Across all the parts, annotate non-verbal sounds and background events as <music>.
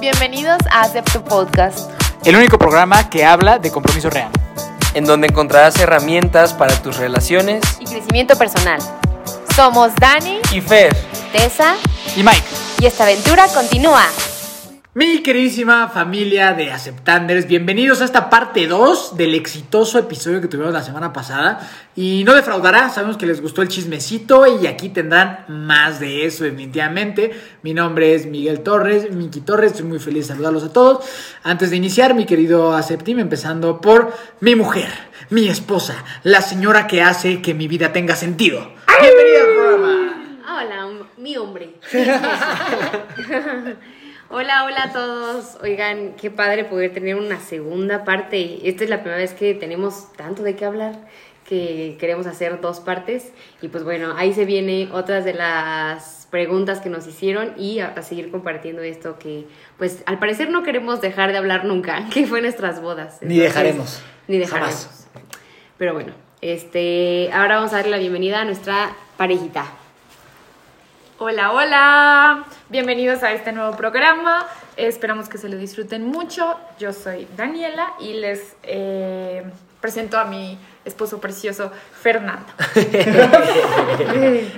Bienvenidos a Acepto Podcast. El único programa que habla de compromiso real. en donde encontrarás herramientas para tus relaciones Y crecimiento personal. Somos Dani, y Fer. Tessa Y Mike. y esta aventura continúa. Mi queridísima familia de Aceptanders, bienvenidos a esta parte 2 del exitoso episodio que tuvimos la semana pasada. Y no defraudará, sabemos que les gustó el chismecito y aquí tendrán más de eso definitivamente. Mi nombre es Miguel Torres, Miki Torres, estoy muy feliz de saludarlos a todos. Antes de iniciar, mi querido Aceptim, empezando por mi mujer, mi esposa, la señora que hace que mi vida tenga sentido. Bienvenida al programa. Hola, mi hombre. <laughs> hola, hola a todos. Oigan, qué padre poder tener una segunda parte. Esta es la primera vez que tenemos tanto de qué hablar que queremos hacer dos partes. Y pues bueno, ahí se viene otras de las preguntas que nos hicieron y a, a seguir compartiendo esto que pues al parecer no queremos dejar de hablar nunca, <laughs> que fue nuestras bodas. Ni dejaremos. Ni dejaremos. Jamás. Pero bueno, este, ahora vamos a darle la bienvenida a nuestra parejita. Hola, hola, bienvenidos a este nuevo programa. Esperamos que se lo disfruten mucho. Yo soy Daniela y les eh, presento a mi esposo precioso, Fernando. <laughs>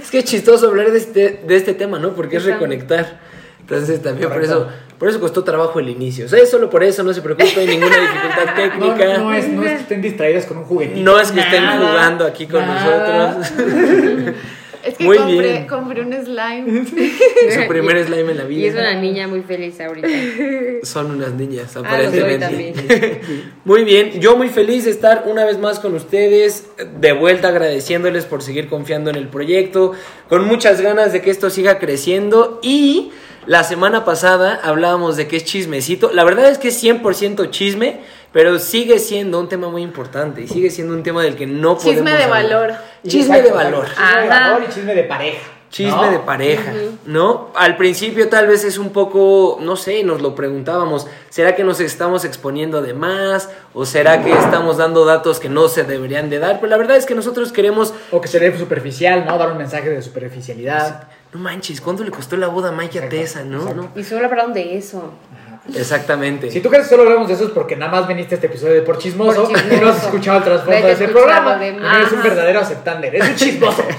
Es que es chistoso hablar de este, de este tema, ¿no? Porque es reconectar. Entonces también por eso, por eso costó trabajo el inicio. O sea, es solo por eso, no se preocupen, ninguna dificultad <laughs> técnica. no es, no es que estén distraídas con un juguetito. No es que estén Nada, jugando aquí con nada. nosotros. <laughs> Es que Muy compré, bien. compré un slime. <laughs> <laughs> Su primer slime en la vida. Y es una niña muy feliz ahorita. <laughs> Son unas niñas, Ah, aparentemente. muy bien, yo muy feliz de estar una vez más con ustedes, de vuelta agradeciéndoles por seguir confiando en el proyecto, con muchas ganas de que esto siga creciendo y la semana pasada hablábamos de que es chismecito, la verdad es que es 100% chisme, pero sigue siendo un tema muy importante y sigue siendo un tema del que no podemos Chisme de valor. Chisme de valor. Chisme de valor y chisme de pareja. Chisme ¿no? de pareja, ¿no? Al principio tal vez es un poco, no sé, nos lo preguntábamos, ¿será que nos estamos exponiendo de más? ¿O será que estamos dando datos que no se deberían de dar? Pero la verdad es que nosotros queremos... O que se ve superficial, ¿no? Dar un mensaje de superficialidad. No manches, ¿cuánto le costó la boda a Mike y a Tessa, no? Y solo hablaron de eso. Exactamente. Si tú crees que solo hablamos de eso es porque nada más veniste a este episodio de Por Chismoso, Por Chismoso. <laughs> y no has escuchado el trasfondo de ese programa. de Eres más. un verdadero aceptander, eres un chismoso. <laughs>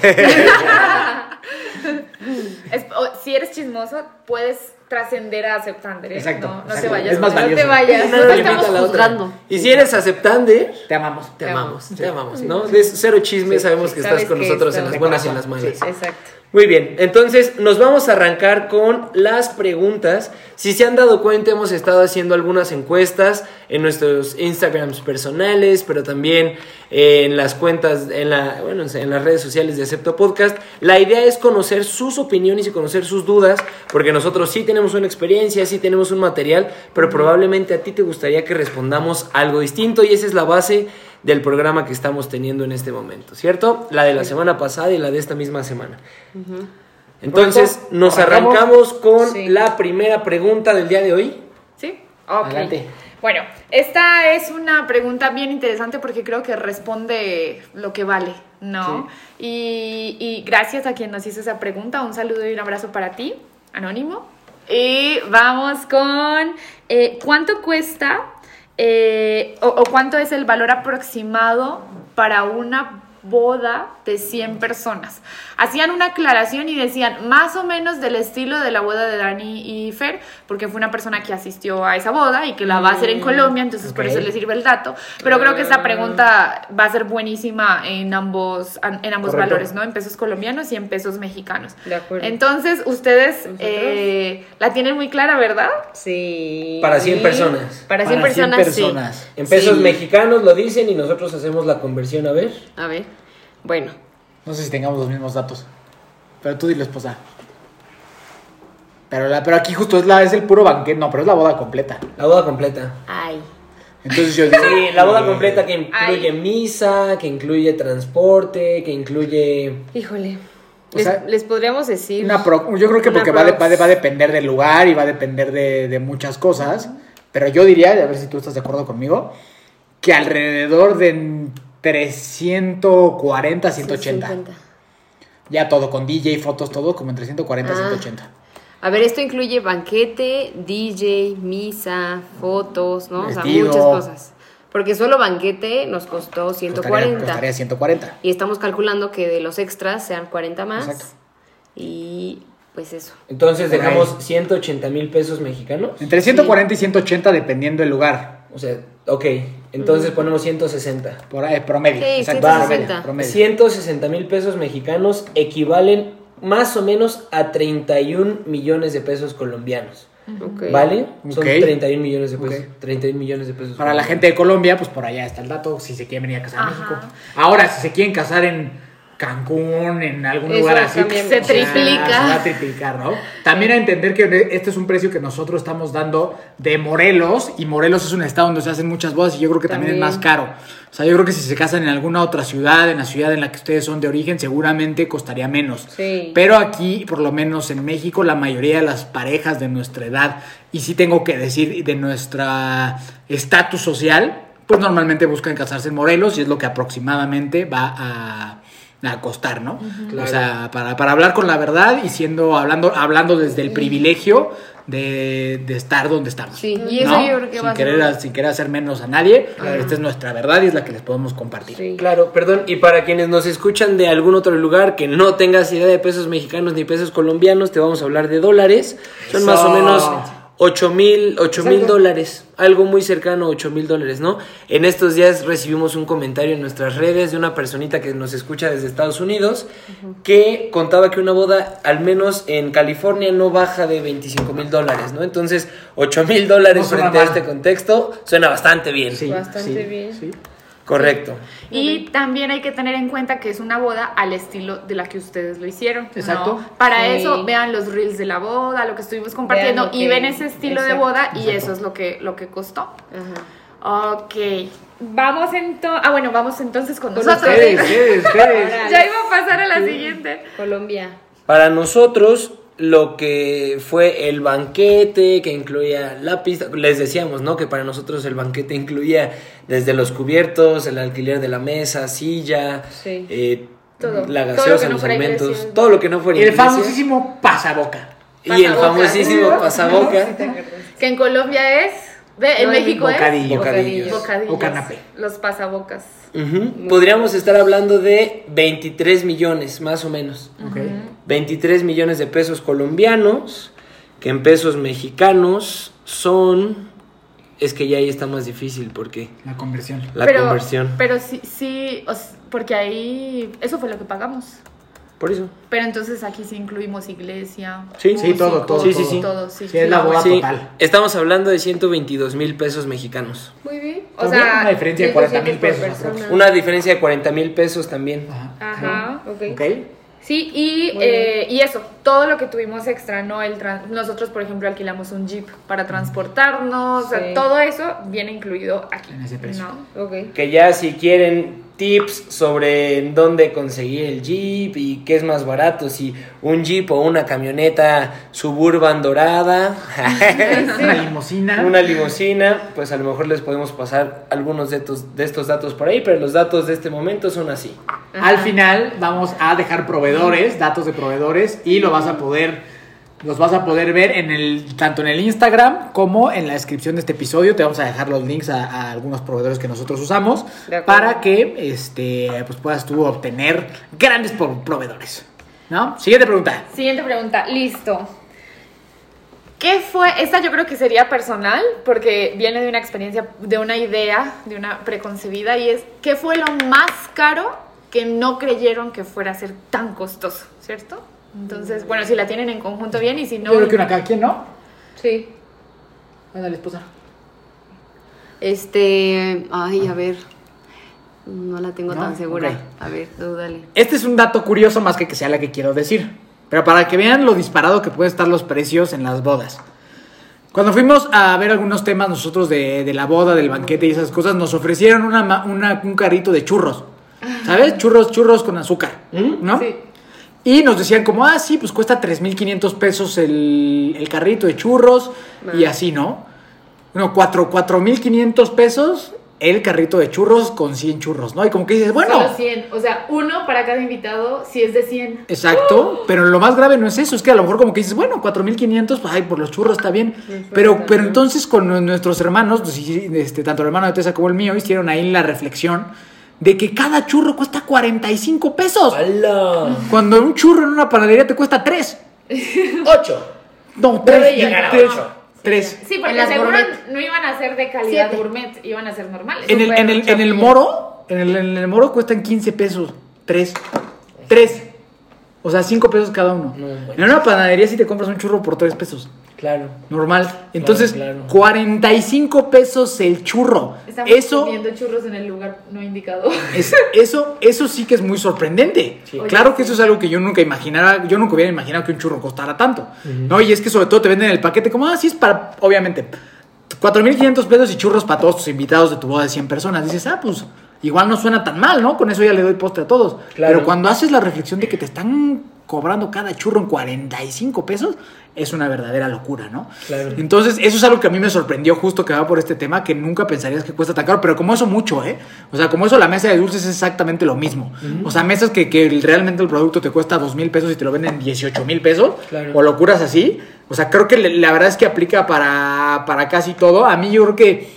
Es- o- si eres chismoso, puedes trascender a aceptando. ¿eh? Exacto, No, no exacto. te vayas. Es más no te valioso. vayas. No estamos juzgando. Y si eres aceptante, Te amamos. te Te amamos, te amamos, ¿no? De cero chisme, sabemos que Sabes estás con nosotros en las buenas y en las malas. Exacto. Muy bien, entonces nos vamos a arrancar con las preguntas. Si se han dado cuenta, hemos estado haciendo algunas encuestas en nuestros Instagrams personales, pero también eh, en las cuentas, en, la, bueno, en las redes sociales de Acepto Podcast. La idea es conocer sus opiniones y conocer sus dudas, porque nosotros sí tenemos una experiencia, sí tenemos un material, pero probablemente a ti te gustaría que respondamos algo distinto y esa es la base del programa que estamos teniendo en este momento, ¿cierto? La de la semana pasada y la de esta misma semana. Entonces, Correcto. nos Arrancamos. arrancamos con Sí. la primera pregunta del día de hoy. ¿Sí? Ok. Adelante. Bueno, esta es una pregunta bien interesante porque creo que responde lo que vale, ¿no? Y, y gracias a quien nos hizo esa pregunta. Un saludo y un abrazo para ti, Anónimo. Y vamos con eh, cuánto cuesta eh, o, o cuánto es el valor aproximado para una boda de 100 personas. Hacían una aclaración y decían más o menos del estilo de la boda de Dani y Fer, porque fue una persona que asistió a esa boda y que la va a hacer en Colombia, entonces por eso le sirve el dato. Pero creo que esta pregunta va a ser buenísima en ambos, en ambos Correcto. valores, ¿no? En pesos colombianos y en pesos mexicanos. De acuerdo. Entonces, ustedes eh, la tienen muy clara, ¿verdad? Sí. Para 100 personas. Para 100 Para 100 personas, personas. En pesos Sí. mexicanos lo dicen y nosotros hacemos la conversión, a ver. sí. A ver. Bueno. No sé si tengamos los mismos datos. Pero tú dile, esposa. Pero, la, pero aquí justo es, la, es el puro banquete. No, pero es la boda completa. La boda completa. Ay. Entonces yo digo. Sí, la boda completa que incluye Ay. misa, que incluye transporte, que incluye... Híjole. Les, sea, les podríamos decir. Una pro- yo creo que porque va, de- va, de- va a depender del lugar y va a depender de, de muchas cosas. Pero yo diría, a ver si tú estás de acuerdo conmigo, que alrededor de entre 140 a 180. 150. Ya todo, con DJ, fotos, todo, como entre 140 y Ah. 180. A ver, esto incluye banquete, DJ, misa, fotos, ¿no? O sea, muchas cosas. Porque solo banquete nos costó Costaría, 140. costaría 140. Y estamos calculando que de los extras sean 40 más. Exacto. Y pues eso. Entonces dejamos 180 mil pesos mexicanos. Entre 140 y 180 dependiendo del lugar. O sea, ok. Entonces ponemos 160. Por ahí, promedio. Sí, exacto, 160. promedio, promedio. 160 mil pesos mexicanos equivalen más o menos a 31 millones de pesos colombianos. ¿Vale? Son Ok. 31 millones de pesos. Ok. 31 millones de pesos. Para la gente de Colombia, pues por allá está el dato, si se quieren venir a casar a Ajá. México. Ahora, si se quieren casar en Cancún, en algún Eso lugar así, también pues, se triplica. se va a triplicar, ¿no? También a entender que este es un precio que nosotros estamos dando de Morelos, y Morelos es un estado donde se hacen muchas bodas, y yo creo que también, es más caro. O sea, yo creo que si se casan en alguna otra ciudad, en la ciudad en la que ustedes son de origen, seguramente costaría menos. Sí. Pero aquí, por lo menos en México, la mayoría de las parejas de nuestra edad, y sí tengo que decir de nuestra estatus social, pues normalmente buscan casarse en Morelos y es lo que aproximadamente va a, a costar, ¿no? O sea, para, para hablar con la verdad y siendo, hablando, hablando desde el privilegio de, de estar donde estamos. Sí, y eso ¿no? yo creo que sin va a ser- querer, sin querer hacer menos a nadie, esta es nuestra verdad y es la que les podemos compartir. Sí. Claro, perdón, y para quienes nos escuchan de algún otro lugar que no tengas idea de pesos mexicanos ni pesos colombianos, te vamos a hablar de dólares. Son más o menos 8 mil, ocho mil Exacto. dólares, algo muy cercano a 8 mil dólares, ¿no? En estos días recibimos un comentario en nuestras redes de una personita que nos escucha desde Estados Unidos que contaba que una boda, al menos en California, no baja de 25 mil dólares, ¿no? Entonces, 8 mil dólares No frente a este contexto suena bastante bien. Sí, Bastante sí, bien. sí. Correcto. Y también hay que tener en cuenta que es una boda al estilo de la que ustedes lo hicieron. ¿no? Exacto. Para Sí. eso vean los reels de la boda, lo que estuvimos compartiendo y ven ese estilo de exacto, boda y exacto. eso es lo que, lo que costó. Ajá. Ok. Vamos entonces. Ah, bueno, vamos entonces con, Con nosotros. Ustedes, <laughs> ustedes, ustedes. Ya iba a pasar a la siguiente. Colombia. Para nosotros, lo que fue el banquete, que incluía la pista, les decíamos, ¿no? Que para nosotros el banquete incluía desde los cubiertos, el alquiler de la mesa, silla, Sí. eh, Todo. la Todo lo gaseosa, que no los alimentos, iglesia. todo lo que no fuera Y el iglesia. famosísimo pasaboca. Y el famosísimo <laughs> pasaboca. Que en Colombia es. Ve, en No, es México es. bocadillo. Bocadillos. Bocadillos. O canapé. Los pasabocas. Podríamos estar hablando de 23 millones, más o menos. Ok. 23 millones de pesos colombianos, que en pesos mexicanos son... Es que ya ahí está más difícil porque La conversión. la pero, conversión. Pero sí, sí, porque ahí. Eso fue lo que pagamos. Por eso. Pero entonces aquí sí incluimos iglesia. Sí. Sí, todo, todo. Sí, sí, sí. Todo, sí. Sí, es la boda Sí, total. estamos hablando de 122 mil pesos mexicanos. Muy bien. O También sea, una diferencia de 100 40,000 por pesos. Una diferencia de 40 mil pesos también. Ajá. Ajá, ok. Ok. Sí, y, eh, y eso, todo lo que tuvimos extra, ¿no? El tran- nosotros, por ejemplo, alquilamos un jeep para transportarnos, o sea, todo eso viene incluido aquí. En ese precio. ¿no? Ok. Que ya si quieren tips sobre dónde conseguir el Jeep y qué es más barato, si un Jeep o una camioneta suburban dorada, <laughs> <laughs> Una limusina. una limusina, pues a lo mejor les podemos pasar algunos de estos, de estos datos por ahí, pero los datos de este momento son así. Al final vamos a dejar proveedores, datos de proveedores y lo vas a poder los vas a poder ver en el tanto en el Instagram como en la descripción de este episodio. Te vamos a dejar los links a, a algunos proveedores que nosotros usamos para que este pues puedas tú obtener grandes pro- proveedores. ¿No? Siguiente pregunta. Siguiente pregunta, listo. ¿Qué fue? Esta yo creo que sería personal, porque viene de una experiencia, de una idea, de una preconcebida, y es, ¿qué fue lo más caro que no creyeron que fuera a ser tan costoso? ¿Cierto? Entonces, bueno, si la tienen en conjunto bien y si no... Yo creo que una cada quien, ¿no? Sí. Ándale, esposa. Este. Ay, a ver. No la tengo No, tan segura. A ver, tú dale. Este es un dato curioso más que que sea la que quiero decir. Pero para que vean lo disparado que pueden estar los precios en las bodas. Cuando fuimos a ver algunos temas nosotros de, de la boda, del banquete y esas cosas, nos ofrecieron una, ma- una- un carrito de churros. ¿Sabes? Churros, churros con azúcar. ¿No? Sí. Y nos decían como, ah, sí, pues cuesta 3.500 pesos el, el carrito de churros y así, ¿no? Cuatro- 4.500 pesos el carrito de churros con 100 churros, ¿no? Y como que dices, bueno, Solo 100. O sea, uno para cada invitado si es de 100. Exacto, pero lo más grave no es eso, es que a lo mejor como que dices, bueno, 4500, pues ay, por los churros está bien. Pero, pero entonces con nuestros hermanos, pues, este, tanto el hermano de Tessa como el mío, hicieron ahí la reflexión de que cada churro cuesta 45 pesos. ¡Hala! Cuando un churro en una panadería te cuesta 3. <laughs> ¡Ocho! No, Puede 3. llegar a 3. ocho. 3. Sí, porque seguro gourmet. no iban a ser de calidad Siete. gourmet, iban a ser normales. En el, Súper en el, en el chapilla. moro, en el, en el moro cuestan 15 pesos. 3. 3. O sea, 5 pesos cada uno. No, bueno. en una panadería si te compras un churro por 3 pesos. Claro. Normal. Entonces, claro. 45 pesos el churro. Estamos Eso, comiendo churros en el lugar no indicado. es, eso, eso sí que es muy sorprendente. Sí. Claro que eso es algo que yo nunca imaginara, yo nunca hubiera imaginado que un churro costara tanto. ¿no? Y es que sobre todo te venden el paquete como, ah, sí es para, obviamente, 4.500 pesos y churros para todos tus invitados de tu boda de 100 personas. Dices, ah, pues igual no suena tan mal, ¿no? Con eso ya le doy postre a todos. Claro. Pero cuando haces la reflexión de que te están cobrando cada churro en 45 pesos, es una verdadera locura, ¿no? Claro. Entonces, eso es algo que a mí me sorprendió justo que va por este tema, que nunca pensarías que cuesta tan caro, pero como eso mucho, ¿eh? O sea, como eso la mesa de dulces es exactamente lo mismo. O sea, mesas que, que realmente el producto te cuesta dos mil pesos y te lo venden 18 mil pesos, Claro. o locuras así. O sea, creo que la verdad es que aplica para, para casi todo. A mí yo creo que,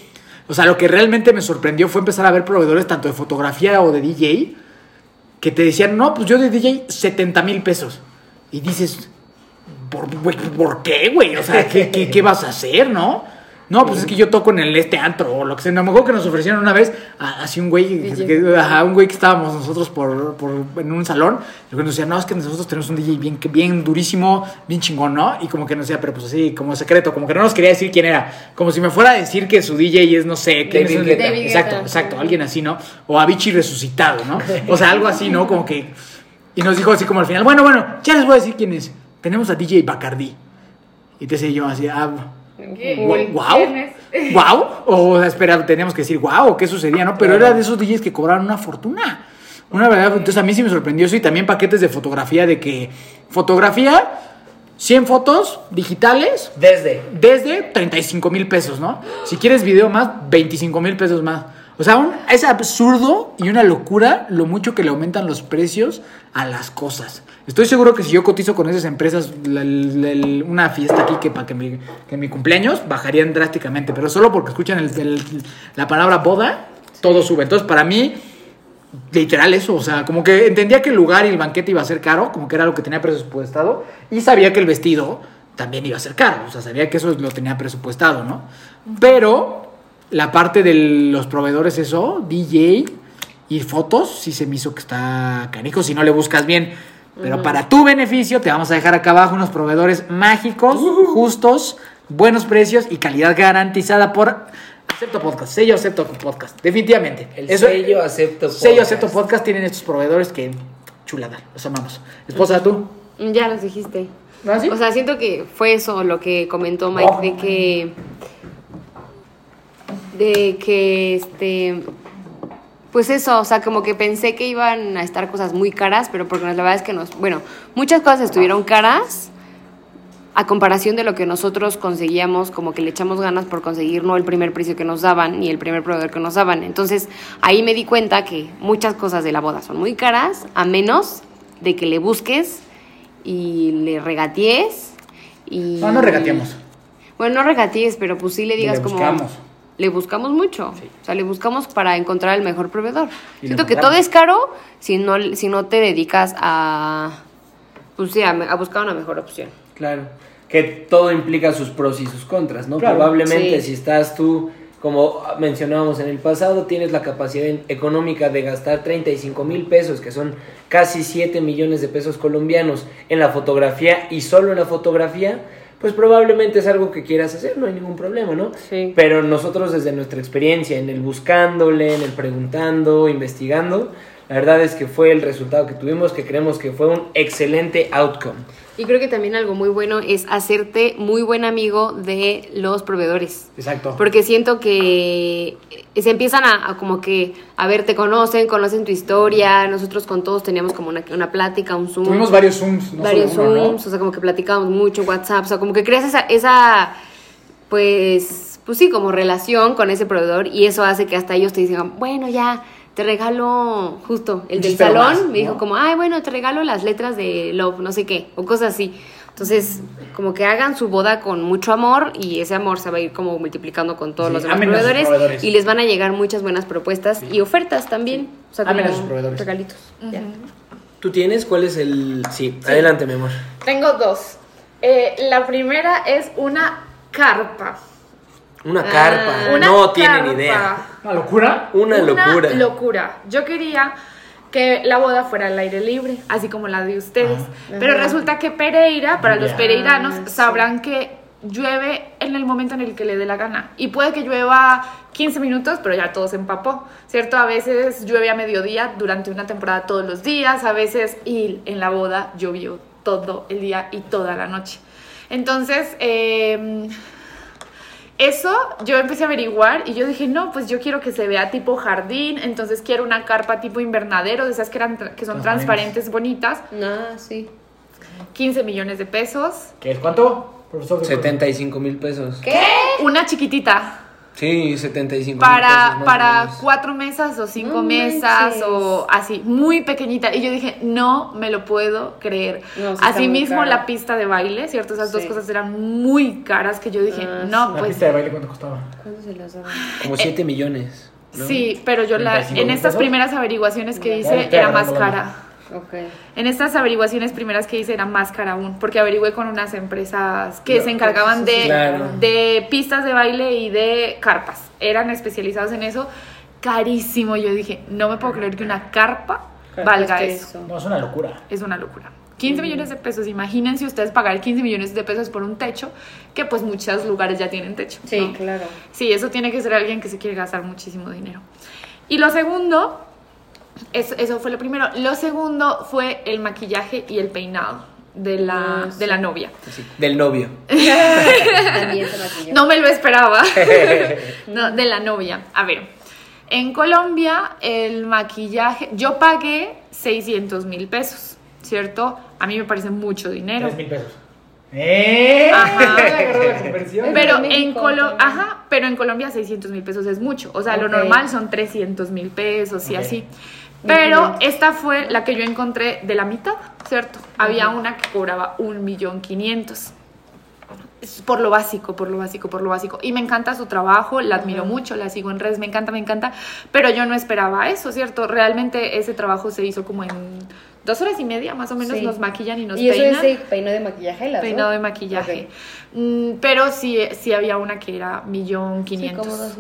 o sea, lo que realmente me sorprendió fue empezar a ver proveedores tanto de fotografía o de DJ, que te decían, no, pues yo de DJ 70 mil pesos. Y dices, ¿por, güey, ¿por qué, güey? O sea, ¿qué, qué, qué vas a hacer, no? No, pues es que yo toco en el este antro o lo que sea. Me acuerdo que nos ofrecieron una vez a- así un güey, que, que- ajá, un güey que estábamos nosotros por, por- en un salón. Y nos decía, no, es que nosotros tenemos un DJ bien, que- bien durísimo, bien chingón, ¿no? Y como que nos decía, pero pues así, como secreto, como que no nos quería decir quién era. Como si me fuera a decir que su DJ es, no sé, David. David Exacto, exacto, alguien así, ¿no? O Avicii resucitado, ¿no? <laughs> O sea, algo así, ¿no? Como que. Y nos dijo así como al final, bueno, bueno, ya les voy a decir quién es. Tenemos a DJ Bacardi. Y te sé yo así, ah. ¿Qué? gu- ¿Quién ¿Wow? ¿Wow? O sea, espera, teníamos que decir, wow, ¿qué sucedía, no? Pero Claro. era de esos DJs que cobraron una fortuna. Una verdad, entonces a mí sí me sorprendió eso y también paquetes de fotografía de que fotografía, 100 fotos digitales, Desde. desde 35 mil pesos, ¿no? Si quieres video más, 25 mil pesos más. O sea, es absurdo y una locura lo mucho que le aumentan los precios a las cosas. Estoy seguro que si yo cotizo con esas empresas una fiesta aquí que para que, mi, mi cumpleaños bajarían drásticamente, pero solo porque escuchan la palabra boda, todo sube. Entonces, para mí, literal eso, o sea, como que entendía que el lugar y el banquete iba a ser caro, como que era lo que tenía presupuestado, y sabía que el vestido también iba a ser caro, o sea, sabía que eso lo tenía presupuestado, ¿no? Pero la parte de los proveedores, eso, DJ y fotos, sí se me hizo que está canijo si no le buscas bien. Pero para tu beneficio, te vamos a dejar acá abajo unos proveedores mágicos, justos, buenos precios y calidad garantizada por Acepto Podcast, sello Acepto Podcast, definitivamente. El Eso- sello acepto. Sello podcast. Acepto Podcast tienen estos proveedores que chulada, los amamos. Esposa, tú. Ya los dijiste. ¿Ah, sí? O sea, siento que fue eso lo que comentó Mike, Oh. de que. De que este. Pues eso, o sea, como que pensé que iban a estar cosas muy caras, pero porque la verdad es que nos. Bueno, muchas cosas estuvieron caras a comparación de lo que nosotros conseguíamos, como que le echamos ganas por conseguir no el primer precio que nos daban ni el primer proveedor que nos daban. Entonces ahí me di cuenta que muchas cosas de la boda son muy caras, a menos de que le busques y le regatees. Y... No, no regateamos. Bueno, no regatees, pero pues sí le digas Le como... Le buscamos mucho. O sea, le buscamos para encontrar el mejor proveedor. Y Siento que todo es caro si no, si no te dedicas a... Pues sí, a, a buscar una mejor opción. Claro. Que todo implica sus pros y sus contras, ¿no? Claro. Probablemente Sí. si estás tú, como mencionábamos en el pasado, tienes la capacidad económica de gastar 35 mil pesos, que son casi 7 millones de pesos colombianos en la fotografía y solo en la fotografía, pues probablemente es algo que quieras hacer, no hay ningún problema, ¿no? Sí. Pero nosotros desde nuestra experiencia en el buscándole, en el preguntando, investigando, la verdad es que fue el resultado que tuvimos, que creemos que fue un excelente outcome. Y creo que también algo muy bueno es hacerte muy buen amigo de los proveedores. Exacto. Porque siento que se empiezan a, a como que, a ver, te conocen, conocen tu historia. Nosotros con todos teníamos como una, una plática, un Zoom. Tuvimos varios Zooms, no varios. Zooms, o sea, como que platicábamos mucho, WhatsApp, o sea, como que creas esa, esa, pues, pues sí, como relación con ese proveedor y eso hace que hasta ellos te digan, bueno, ya, te regalo justo el del salón, más, me dijo ¿no? como, ay, bueno, te regalo las letras de Love, no sé qué, o cosas así. Entonces, como que hagan su boda con mucho amor y ese amor se va a ir como multiplicando con todos Sí, los demás proveedores, proveedores. y les van a llegar muchas buenas propuestas y ofertas también. O sea, Amen a como sus proveedores. regalitos. ya. ¿Tú tienes? ¿Cuál es el...? Sí, adelante, mi amor. Tengo dos. Eh, la primera es una carpa. Una Ah. carpa. Una no tienen carpa. idea. ¿Una locura? Una, locura. locura. Yo quería que la boda fuera al aire libre, así como la de ustedes. Pero resulta que Pereira, para los pereiranos, Ah, sí. sabrán que llueve en el momento en el que le dé la gana. Y puede que llueva 15 minutos, pero ya todo se empapó, ¿cierto? A veces llueve a mediodía durante una temporada todos los días, a veces y en la boda llovió todo el día y toda la noche. Entonces, eh, eso yo empecé a averiguar y yo dije, no, pues yo quiero que se vea tipo jardín, entonces quiero una carpa tipo invernadero, de esas que, eran, que son Transparentes. bonitas, Ah, sí. 15 millones de pesos. ¿Qué es cuánto, profesor? de 75 mil pesos. ¿Qué? Una chiquitita Sí, 75 mil para, pesos. para cuatro mesas o cinco No mesas manches. o así, muy pequeñita. Y yo dije, no me lo puedo creer. No, sí Asimismo, la pista de baile, ¿cierto? Esas dos cosas eran muy caras que yo dije, Ah, no, ¿La pues pista de baile cuánto costaba? ¿Cuánto se las daban? Como 7 millones. ¿no? Sí, pero yo la, 35 en estas pesos. primeras averiguaciones que hice era más cara. Ok. En estas averiguaciones primeras que hice era más cara aún, porque averigüé con unas empresas que Claro, se encargaban de, claro. de pistas de baile y de carpas. Eran especializados en eso. Carísimo. Yo dije, no me puedo creer que una carpa valga Cueste eso. No, es una locura. Es una locura. 15 millones de pesos. Imagínense ustedes pagar 15 millones de pesos por un techo, que pues muchos lugares ya tienen techo. Sí, ¿no? claro. Sí, eso tiene que ser alguien que se quiere gastar muchísimo dinero. Y lo segundo, eso, eso fue lo primero. Lo segundo fue el maquillaje y el peinado de la, Ah, sí. de la novia. Del novio. También se maquilló. No me lo esperaba. <laughs> no, de la novia. A ver, en Colombia el maquillaje, yo pagué 600 mil pesos, ¿cierto? A mí me parece mucho dinero. 3 mil pesos. ¡Eh! Ajá. <laughs> La. Pero en Colo ajá, pero en Colombia 600 mil pesos es mucho. O sea, lo normal son 300 mil pesos y así. Pero 1500. esta fue la que yo encontré de la mitad, ¿cierto? Había una que cobraba un millón quinientos. Es Por lo básico, por lo básico, por lo básico. Y me encanta su trabajo, la admiro mucho, la sigo en redes, me encanta, me encanta. Pero yo no esperaba eso, ¿cierto? Realmente ese trabajo se hizo como en dos horas y media, más o menos, Sí. nos maquillan y nos ¿Y eso peinan. es de peinado de maquillaje? las Peinado de maquillaje. Mm, pero sí, sí había una que era millón Sí, quinientos. dos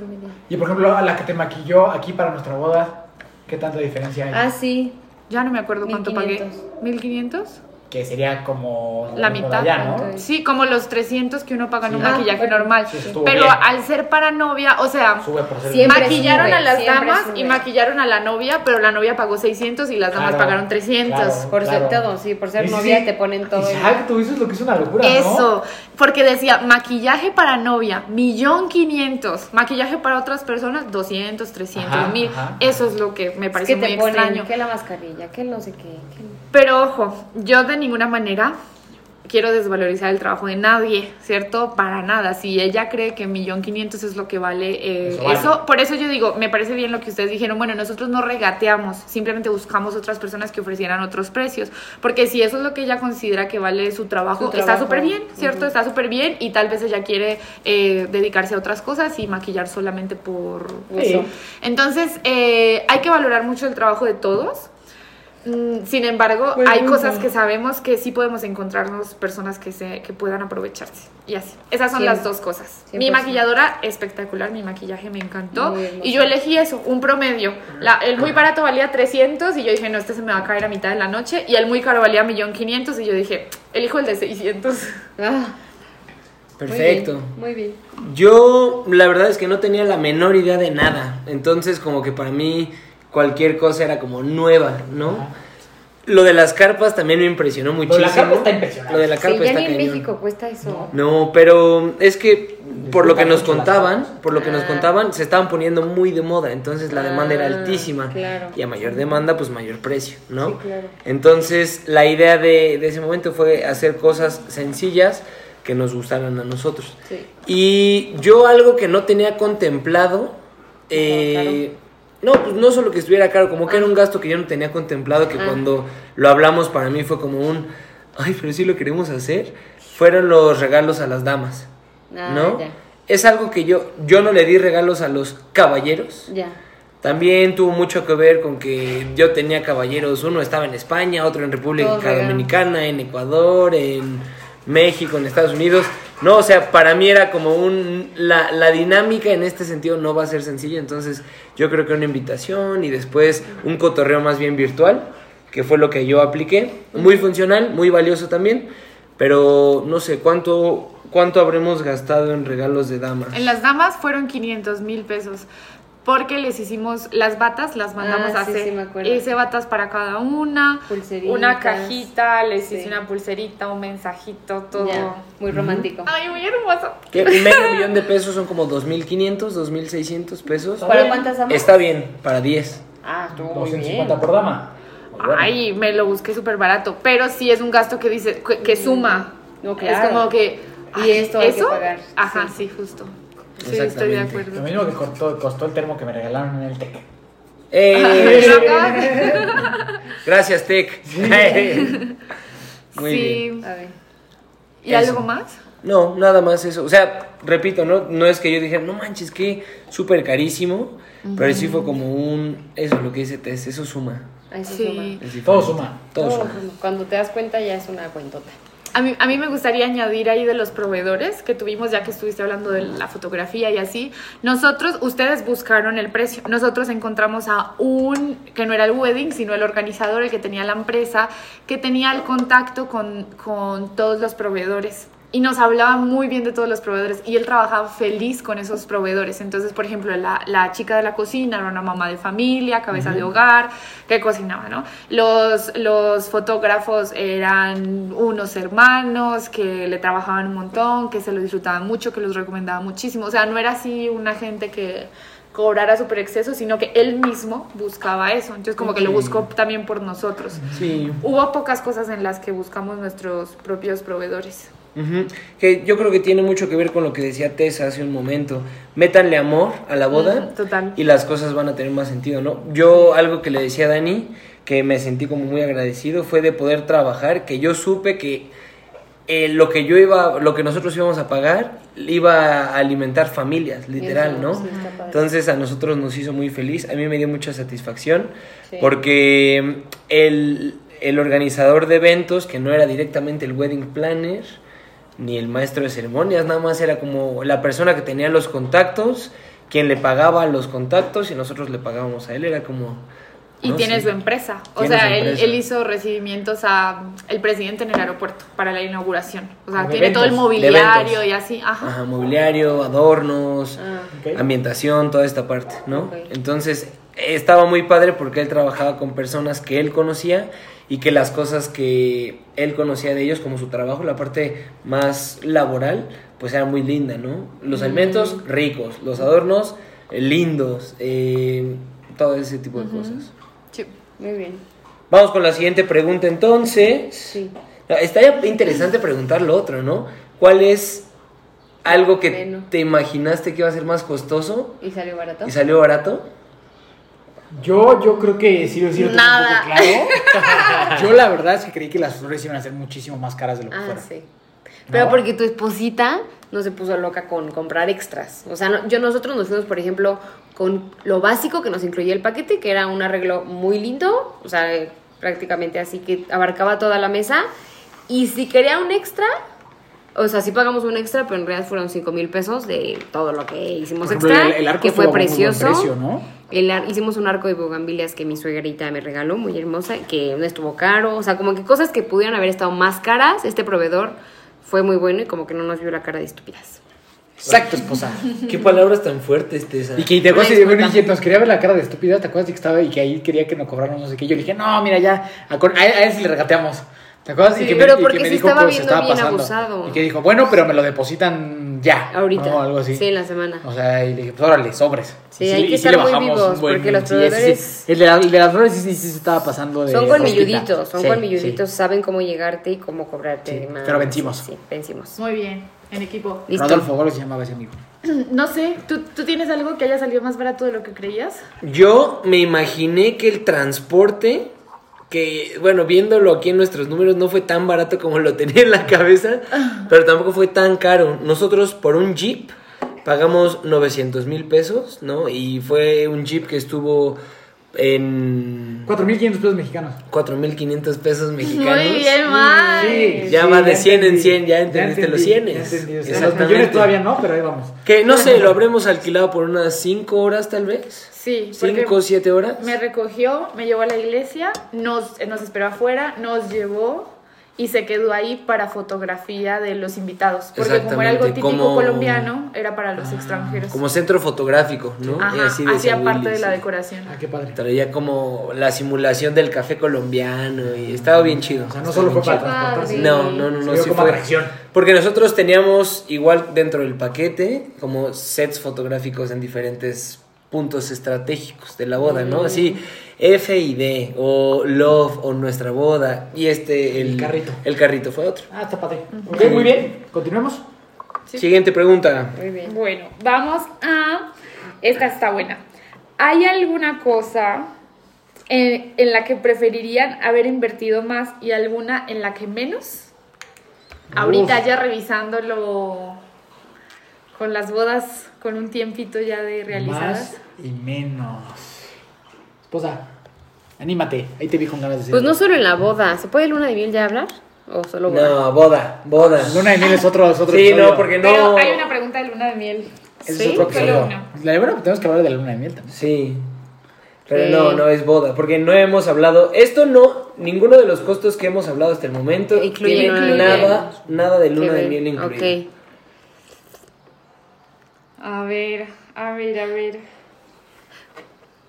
y. Y por ejemplo, a la que te maquilló aquí para nuestra boda, ¿qué tanta diferencia hay? Ah, sí. ya no me acuerdo cuánto pagué. 1500. Que sería como La mitad. allá, ¿no? Sí, como los 300 que uno paga en Sí. un Ah, maquillaje bueno. normal. Sí, pero bien. al ser para novia, o sea, Sube por ser Siempre maquillaron sube, a las damas sube. y maquillaron a la novia, pero la novia pagó 600 y las damas Claro, pagaron 300. claro. Por ser Claro. todo, sí, por ser Sí, novia sí. te ponen todo. Exacto, eso es lo que es una locura, ¿no? Eso, porque decía maquillaje para novia, millón quinientos, maquillaje para otras personas, 200, 300 Ajá, mil. ajá. Eso es lo que me Es parece que te muy ponen extraño. que la mascarilla, que no sé qué. que- Pero ojo, yo de ninguna manera quiero desvalorizar el trabajo de nadie, ¿cierto? Para nada. Si ella cree que millón quinientos es lo que vale eh, Eso vale. eso, por eso yo digo, me parece bien lo que ustedes dijeron. Bueno, nosotros no regateamos, simplemente buscamos otras personas que ofrecieran otros precios. Porque si eso es lo que ella considera que vale su trabajo, Su está súper bien, ¿cierto? Está súper bien y tal vez ella quiere eh, dedicarse a otras cosas y maquillar solamente por Sí. eso. Entonces, eh, hay que valorar mucho el trabajo de todos. Mm, Sin embargo, hay cosas que sabemos que sí podemos encontrarnos personas que se que puedan aprovecharse. Y así. Esas son las dos cosas. Mi 100%. maquilladora, espectacular, mi maquillaje me encantó. Y yo elegí eso, un promedio. La- el muy barato valía 300 y yo dije, no, este se me va a caer a mitad de la noche. Y el muy caro valía 1.500.000 y yo dije, elijo el de 600. Ah, <laughs> Perfecto. Muy bien. Yo, la verdad es que no tenía la menor idea de nada. Entonces, como que para mí cualquier cosa era como nueva, ¿no? Ajá. Lo de las carpas también me impresionó Lo muchísimo. de la carpa está impresionante. Lo de la Sí, carpa ya está ni en cañón. México cuesta eso. No, pero es que por lo que nos contaban, por lo que nos Ah. contaban, se estaban poniendo muy de moda, entonces la demanda era Ah, altísima. claro. Y a mayor demanda, pues mayor precio, ¿no? Sí, claro. Entonces, la idea de, de ese momento fue hacer cosas sencillas, que nos gustaran a nosotros. Sí. Y yo algo que no tenía contemplado, eh, no, pues no solo que estuviera caro, como que era un gasto que yo no tenía contemplado, que Ah. cuando lo hablamos para mí fue como un, ay, pero sí lo queremos hacer, fueron los regalos a las damas, Ah, ¿no? ya. Es algo que yo, yo no le di regalos a los caballeros. Ya. También tuvo mucho que ver con que yo tenía caballeros, uno estaba en España, otro en República. Dominicana, en Ecuador, en México, en Estados Unidos. No, o sea, para mí era como un... La, la dinámica en este sentido no va a ser sencilla, entonces yo creo que una invitación y después un cotorreo más bien virtual, que fue lo que yo apliqué. Muy funcional, muy valioso también, pero no sé cuánto, cuánto habremos gastado en regalos de damas. En las damas fueron 500 mil pesos. Porque les hicimos las batas, las mandamos Ah, a sí, hacer. sí, me acuerdo. Hice batas para cada una. Pulseritas. Una cajita, les Sí. hice una pulserita, un mensajito, todo. Muy romántico. Ay, muy hermoso. Que medio millón de pesos son como 2.500, 2.600 pesos. ¿Para cuántas damas? Está bien, para 10. Ah, estuvo muy bien. 250 por dama. Bueno. Ay, me lo busqué súper barato. Pero sí es un gasto que dice, que, que suma. No, Es claro. como que. Y esto hay que ¿eso? pagar, Ajá, sí. sí, justo. Sí, estoy de Exactamente. Lo acuerdo. mismo que costó, costó el termo que me regalaron en el TEC. Eh, acá- <laughs> <laughs> gracias, Tech. <laughs> Muy sí. bien. A ver. ¿Y Eso. algo más? No, nada más eso. O sea, repito, no, no es que yo dijera, no manches, que súper carísimo. Pero sí fue como un. Eso, lo que dice Tess, eso suma. Se Sí. suma. Es. Todo suma. Todo Todo suma. suma. Cuando te das cuenta ya es una cuentota. A mí, a mí me gustaría añadir ahí de los proveedores que tuvimos, ya que estuviste hablando de la fotografía y así. Nosotros, ustedes buscaron el precio. Nosotros encontramos a un, que no era el wedding, sino el organizador, el que tenía la empresa, que tenía el contacto con, con todos los proveedores. Y nos hablaba muy bien de todos los proveedores y él trabajaba feliz con esos proveedores. Entonces, por ejemplo, la, la chica de la cocina era una mamá de familia, cabeza de hogar, que cocinaba, ¿no? Los, los fotógrafos eran unos hermanos que le trabajaban un montón, que se lo disfrutaban mucho, que los recomendaba muchísimo. O sea, no era así una gente que cobrara super exceso, sino que él mismo buscaba eso. Entonces, como que lo buscó también por nosotros. Sí. Hubo pocas cosas en las que buscamos nuestros propios proveedores. Ujú. Que yo creo que tiene mucho que ver con lo que decía Tessa hace un momento. Métanle amor a la boda total. y las cosas van a tener más sentido, ¿no? Yo algo que le decía a Dani, que me sentí como muy agradecido, fue de poder trabajar, que yo supe que eh, lo que yo iba, lo que nosotros íbamos a pagar, iba a alimentar familias, literal, ¿no? Entonces a nosotros nos hizo muy feliz, a mí me dio mucha satisfacción, Sí. porque el, el organizador de eventos, que no era directamente el wedding planner, ni el maestro de ceremonias, nada más era como la persona que tenía los contactos, quien le pagaba los contactos y nosotros le pagábamos a él, era como... Y no tiene su empresa. O sea, él, hizo recibimientos a el presidente en el aeropuerto para la inauguración. O sea, tiene todo el mobiliario y así. Ajá. Ajá, mobiliario, adornos, Ah, ambientación, toda esta parte, ¿no? Entonces, estaba muy padre porque él trabajaba con personas que él conocía y que las cosas que él conocía de ellos, como su trabajo, la parte más laboral, pues era muy linda, ¿no? Los Mm. alimentos ricos, los adornos eh, lindos, eh, todo ese tipo de cosas. Sí. muy bien. Vamos con la siguiente pregunta entonces. Sí. Estaría interesante preguntar lo otro, ¿no? ¿Cuál es algo que te imaginaste que iba a ser más costoso ¿Y salió barato? y salió barato? Yo, yo creo que sí, lo tengo Nada. un poco claro. <laughs> Yo la verdad es que creí que las flores iban a ser muchísimo más caras de lo que Ah, fueron. sí. Pero ¿No? porque tu esposita no se puso loca con comprar extras. O sea, no- yo nosotros nos fuimos, por ejemplo, con lo básico que nos incluía el paquete, que era un arreglo muy lindo, o sea, prácticamente así que abarcaba toda la mesa. Y si quería un extra, o sea, sí pagamos un extra, pero en realidad fueron 5 mil pesos de todo lo que hicimos ejemplo, extra, el- el arco que fue precioso. precio, ¿no? El ar- hicimos un arco de bugambilias que mi suegrita me regaló, muy hermosa, que no estuvo caro. O sea, como que cosas que pudieran haber estado más caras, este proveedor fue muy bueno y como que no nos vio la cara de estúpidas. Exacto, esposa. Qué palabras tan fuertes, Tessa. Y que te acuerdas que bueno, nos quería ver la cara de estúpida, ¿te acuerdas de que estaba y que ahí quería que nos cobráramos no sé qué? Yo le dije, no, mira ya, a, con- a él, a él sí le regateamos. ¿Te acuerdas? Sí, y que pero y que porque me sí dijo, estaba pues, viendo estaba bien pasando. abusado. Y que dijo, bueno, pero me lo depositan ya. Ahorita. ¿no? Algo así. Sí, en la semana. O sea, y dije, pues órale, sobres. Sí, Y hay y que estar le muy bajamos vivos, un buen- porque los sí, sí. proveedores- El de, la- el de las flores sí, sí, sí se estaba pasando de. Son colmilluditos, son Sí, colmilluditos, saben cómo llegarte y cómo cobrarte. Sí, pero vencimos. Sí, vencimos. Muy bien, en equipo. sí. Listo. Rodolfo Gómez se llamaba ese amigo. <clears throat> No sé, ¿tú, ¿tú tienes algo que haya salido más barato de lo que creías? Yo me imaginé que el transporte, que bueno, viéndolo aquí en nuestros números, no fue tan barato como lo tenía en la cabeza, pero tampoco fue tan caro. Nosotros por un jeep pagamos 900 mil pesos, ¿no? Y fue un jeep que estuvo en 4.500 pesos mexicanos. 4.500 pesos mexicanos. Muy bien, Mike. Ya va de 100 en entendí. 100, ya entendiste los entendí, cienes. ya entendí, o sea, Exactamente. Los millones todavía no, pero ahí vamos. Que no sé, lo habremos alquilado por unas 5 horas tal vez. Sí, porque 5 o 7 horas. me recogió, me llevó a la iglesia, nos, nos esperó afuera, nos llevó y se quedó ahí para fotografía de los invitados. Porque como era algo típico como- colombiano, era para los extranjeros. Como centro fotográfico, ¿no? Y Ajá, así hacía parte Willy, de la sí. decoración. Ah, qué padre. Traía como la simulación del café colombiano y estaba bien chido. O sea, no solo fue para transportarse. No, no, no, no, sí como fue. atracción. Porque nosotros teníamos igual dentro del paquete como sets fotográficos en diferentes puntos estratégicos de la boda, Mm. ¿no? Así F y D o Love o nuestra boda y este El carrito. El carrito fue otro. Ah, está padre. Ok, muy bien. Continuemos. Siguiente pregunta. Muy bien. Bueno, vamos a... Esta está buena. ¿Hay alguna cosa en, en la que preferirían haber invertido más y alguna en la que menos? Ahorita ya revisándolo con las bodas con un tiempito ya de realizadas. Más y menos. Esposa, anímate. Ahí te vi con ganas de decir. Pues no solo en la boda. ¿Se puede luna de miel ya hablar? ¿O solo boda? No, boda, boda. Luna de miel es otro, es otro Sí, episodio. no, porque Pero no. hay una pregunta de luna de miel. Ese ¿Sí? es otro episodio. La bueno, tenemos que hablar de la luna de miel también. Sí. Pero Sí. no, no es boda, porque no hemos hablado, esto no, ninguno de los costos que hemos hablado hasta el momento Incluye tiene nada, nada de luna de miel incluido. Ok. A ver, a ver, a ver.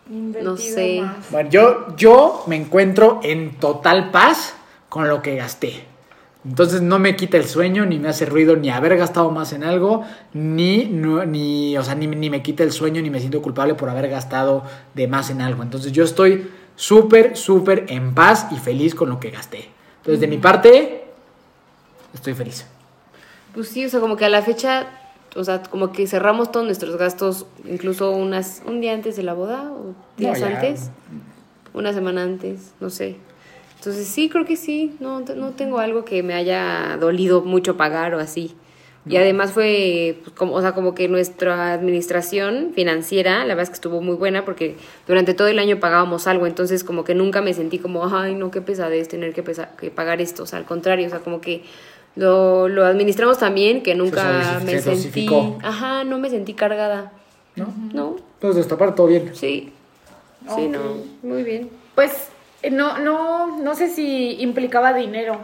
Invertido No sé. más. Bueno, yo, yo me encuentro en total paz con lo que gasté. Entonces no me quita el sueño, ni me hace ruido, ni haber gastado más en algo, ni, no- ni, o sea, ni, ni me quita el sueño, ni me siento culpable por haber gastado de más en algo. Entonces yo estoy súper, súper en paz y feliz con lo que gasté. Entonces de mi parte, estoy feliz. Pues sí, o sea, como que a la fecha, o sea, como que cerramos todos nuestros gastos, incluso unas, un día antes de la boda, o días antes, una semana antes, no sé. Entonces sí, creo que sí, no, no tengo algo que me haya dolido mucho pagar o así. Y además fue, pues, como, o sea, como que nuestra administración financiera, la verdad es que estuvo muy buena porque durante todo el año pagábamos algo, entonces como que nunca me sentí como, ay, no, qué pesadez tener que, pesa- que pagar esto, o sea, al contrario, o sea, como que lo, lo administramos también, que nunca Se me sentí, dosificó. ajá, no me sentí cargada, ¿No? ¿no? Entonces de esta parte todo bien. Sí, sí, no, muy bien. Pues eh, no, no, no sé si implicaba dinero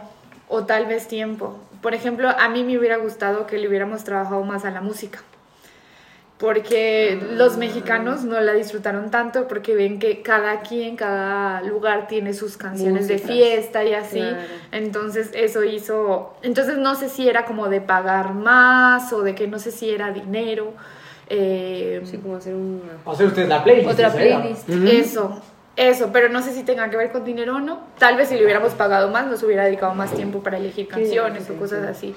o tal vez tiempo. Por ejemplo, a mí me hubiera gustado que le hubiéramos trabajado más a la música. Porque los mexicanos no la disfrutaron tanto porque ven que cada quien, cada lugar tiene sus canciones de fiesta y así. Claro. Entonces eso hizo... Entonces no sé si era como de pagar más o de que no sé si era dinero. eh, Sí, como hacer una... Hacer ustedes la playlist. Otra playlist. eso, eso, pero no sé si tenga que ver con dinero o no. Tal vez si le hubiéramos pagado más, nos hubiera dedicado más tiempo para elegir canciones sí, o cosas sí. así.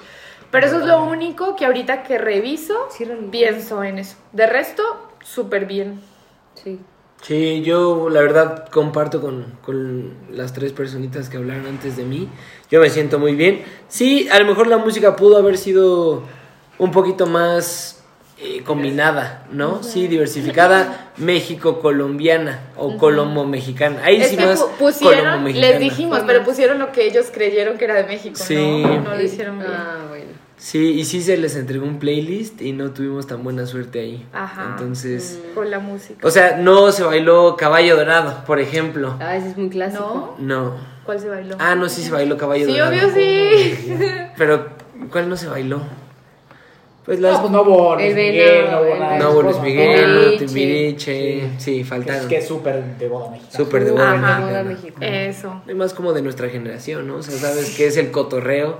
Pero eso es lo único que ahorita que reviso, Sí, pienso en eso. De resto, súper bien. Sí. Sí, yo la verdad comparto con, con las tres personitas que hablaron antes de mí. Yo me siento muy bien. Sí, a lo mejor la música pudo haber sido un poquito más eh, combinada, ¿no? Sí, diversificada, <laughs> México-colombiana o colombo-mexicana. Ahí Es sí más pusieron, les dijimos, pero pusieron lo que ellos creyeron que era de México, Sí. ¿no? No lo hicieron bien. Ah, bueno. Sí, y sí se les entregó un playlist y no tuvimos tan buena suerte ahí. Ajá. Entonces, Con la música. o sea, no se bailó Caballo Dorado, por ejemplo. Ah, ese es muy clásico. ¿No? No. ¿Cuál se bailó? Ah, no, sí se bailó Caballo Sí, Dorado. obvio sí. Pero, ¿cuál no se bailó? Pues las... No, pues no El Miguel, no no, cosas, Miguel, Timbiriche. no, Timbiriche, sí, faltaron. es que es súper de boda mexicana. Súper de boda Ajá. mexicana. Eso. Es más como de nuestra generación, ¿no? O sea, sabes que es el cotorreo,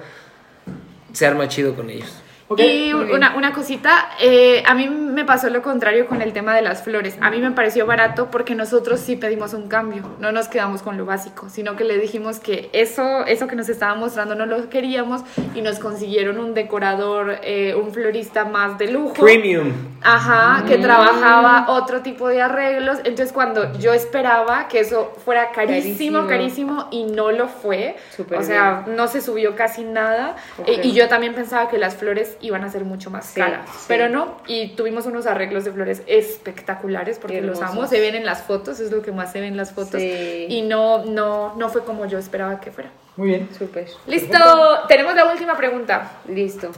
se arma chido con ellos. Y una, una cosita, eh, a mí me pasó lo contrario con el tema de las flores. A mí me pareció barato porque nosotros sí pedimos un cambio, no nos quedamos con lo básico, sino que le dijimos que eso, eso que nos estaba mostrando no lo queríamos y nos consiguieron un decorador, eh, un florista más de lujo. Premium. Ajá, que trabajaba otro tipo de arreglos. Entonces, cuando yo esperaba que eso fuera carísimo, Carísimo. carísimo, y no lo fue, o sea, no se subió casi nada. Eh, y yo también pensaba que las flores iban a ser mucho más Sí, caras, sí. pero no. Y tuvimos unos arreglos de flores espectaculares porque los amo. Se ven en las fotos, es lo que más se ve en las fotos. Sí. Y no, no, no fue como yo esperaba que fuera. Muy bien. Súper. Listo, tenemos la última pregunta. Listo.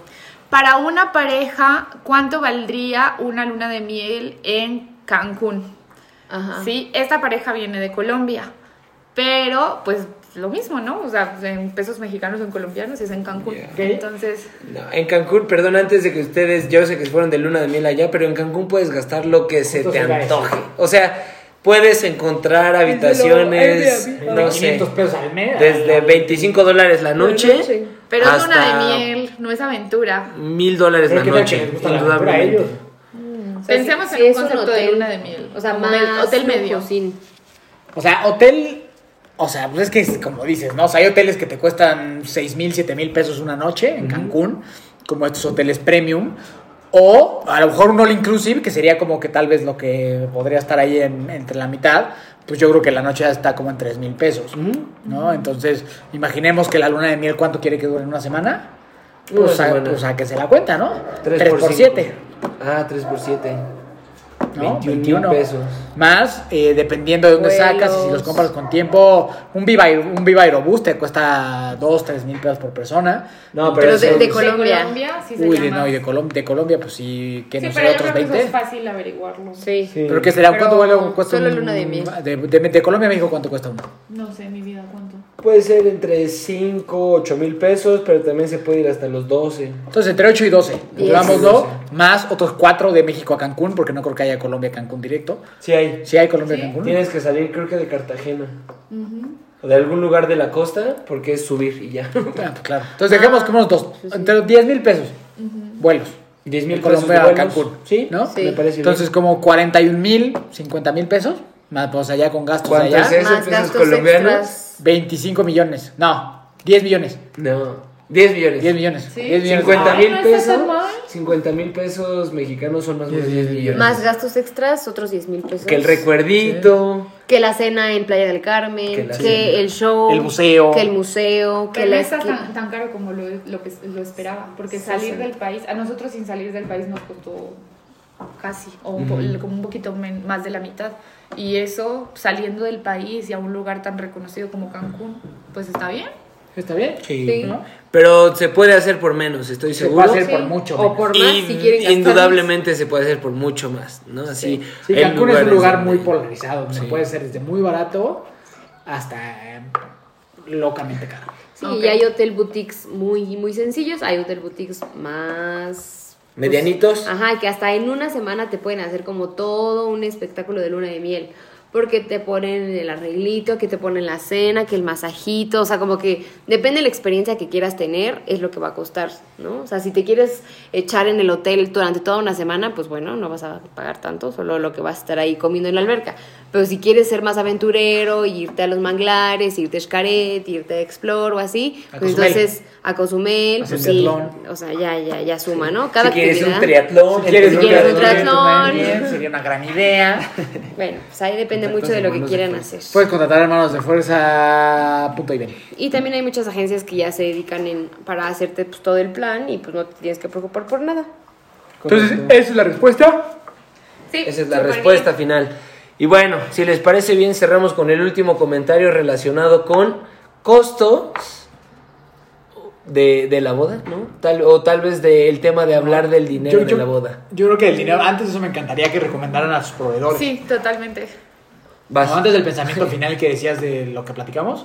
Para una pareja, ¿cuánto valdría una luna de miel en Cancún? Ajá. Sí, esta pareja viene de Colombia, pero pues lo mismo, ¿no? O sea, en pesos mexicanos o en colombianos es en Cancún. Yeah. Entonces, No, en Cancún, perdón, antes de que ustedes, yo sé que se fueron de luna de miel allá, pero en Cancún puedes gastar lo que se te antoje. O sea, puedes encontrar habitaciones, De no sé, 500 pesos al mes. desde 25 dólares la noche pero es luna de miel, no es aventura. mil dólares la ¿qué tal que noche, indudablemente. O sea, Pensemos si- en un concepto de hotel, luna de miel. O sea, más hotel medio. O sea, hotel. O sea, pues es que es como dices, ¿no? O sea, hay hoteles que te cuestan 6 mil, 7 mil pesos una noche en Cancún, como estos hoteles premium. O a lo mejor un all inclusive, que sería como que tal vez lo que podría estar ahí en- entre la mitad. Pues yo creo que la noche ya está como en 3 mil pesos, ¿no? Entonces, imaginemos que la luna de miel, ¿cuánto quiere que dure? ¿Una semana? Una Pues, a, semana. pues a que se la cuenta, ¿no? 3 3 por cinco. 7. Ah, 3 por 7. ¿No? 21 mil pesos. Más, eh, dependiendo de dónde Vuelos. sacas y si los compras con tiempo, un Viva, un Viva Aerobús te cuesta 2, 3 mil pesos por persona. No, Pero pero, de- eso- de Colombia. sí se Uy, de, llama. no, y de, Colom- de Colombia, pues sí, que Sí, no sé, otros creo que eso 20. es fácil averiguarlo. Sí. Sí. Pero que será, Pero ¿cuánto vale? Cuesta solo un- luna de miel. De, de- de Colombia a México, ¿cuánto cuesta uno? No sé, mi vida, ¿cuánto? Puede ser entre 5, 8 mil pesos, pero también se puede ir hasta los 12. Entonces, entre 8 y 12, Diez. llevámoslo, 12. más otros 4 de México a Cancún, porque no creo que haya Colombia a Cancún directo. Sí hay. Si hay Colombia Sí. a Cancún. Tienes que salir, creo que de Cartagena. O de algún lugar de la costa, porque es subir y ya. Ah, pues claro. <laughs> Entonces, dejemos que unos dos, entre 10 mil pesos, vuelos. 10 mil pesos Colombia a. Cancún. Sí, ¿no? Sí. me parece Entonces, como 41 mil, 50 mil pesos, más pues allá con gastos ¿Cuánto allá, es eso? Más pesos gastos colombianos? extras. 25 millones. No, 10 millones. bien. No, 10 millones. 10 millones. Sí. 10 millones. 50 Ay, mil pesos. Tan mal. 50 mil pesos mexicanos son más o menos 10 millones. Más gastos extras, otros 10 mil pesos. Que el recuerdito. Que la cena en Playa del Carmen, Que que, la el show, El museo. que el museo, que Pero la no está tan, tan caro como lo, lo, que, lo esperaba, porque salir sí. del país, a nosotros sin salir del país nos costó casi, o un como un poquito men- más de la mitad. Y eso, saliendo del país y a un lugar tan reconocido como Cancún, pues está bien. ¿Está bien? Sí. ¿No? Pero se puede hacer por menos, estoy Se seguro. puede hacer por Sí. mucho. O por más Y si quieren indudablemente se puede hacer por mucho más, ¿no? Así. Sí, Cancún es un lugar muy polarizado, donde Sí. puede ser desde muy barato hasta eh, locamente caro. Sí, y hay hotel boutiques muy, muy sencillos, hay hotel boutiques más... pues, Medianitos. ajá, que hasta en una semana te pueden hacer como todo un espectáculo de luna de miel. Porque te ponen el arreglito, que te ponen la cena, que el masajito, o sea, como que depende de la experiencia que quieras tener, es lo que va a costar, ¿no? O sea, si te quieres echar en el hotel durante toda una semana, pues bueno, no vas a pagar tanto, solo lo que vas a estar ahí comiendo en la alberca. Pero si quieres ser más aventurero, irte a los manglares, irte a Xcaret, irte a Explore o así, A pues Cozumel. entonces a Cozumel, Hacer pues sí, o sea, ya, ya, ya suma, ¿no? Cada si quieres un triatlón, Si quieres Si un quieres un triatlón, triatlón. sería una gran idea. <laughs> Bueno, pues ahí depende Contactos mucho de lo que de quieran hacer. Puedes contratar hermanos de fuerza. Punto y ven. Y también hay muchas agencias que ya se dedican en, para hacerte pues, todo el plan y pues no te tienes que preocupar por nada. Entonces, esa es la respuesta. Sí, Esa es la respuesta bien. final. Y bueno, si les parece bien, cerramos con el último comentario relacionado con costos de, de la boda, ¿no? Tal, o tal vez del tema de hablar del dinero de la boda. yo creo que el dinero, antes de eso me encantaría que recomendaran a sus proveedores. Sí, totalmente. Vas. No, antes del pensamiento <laughs> final que decías de lo que platicamos.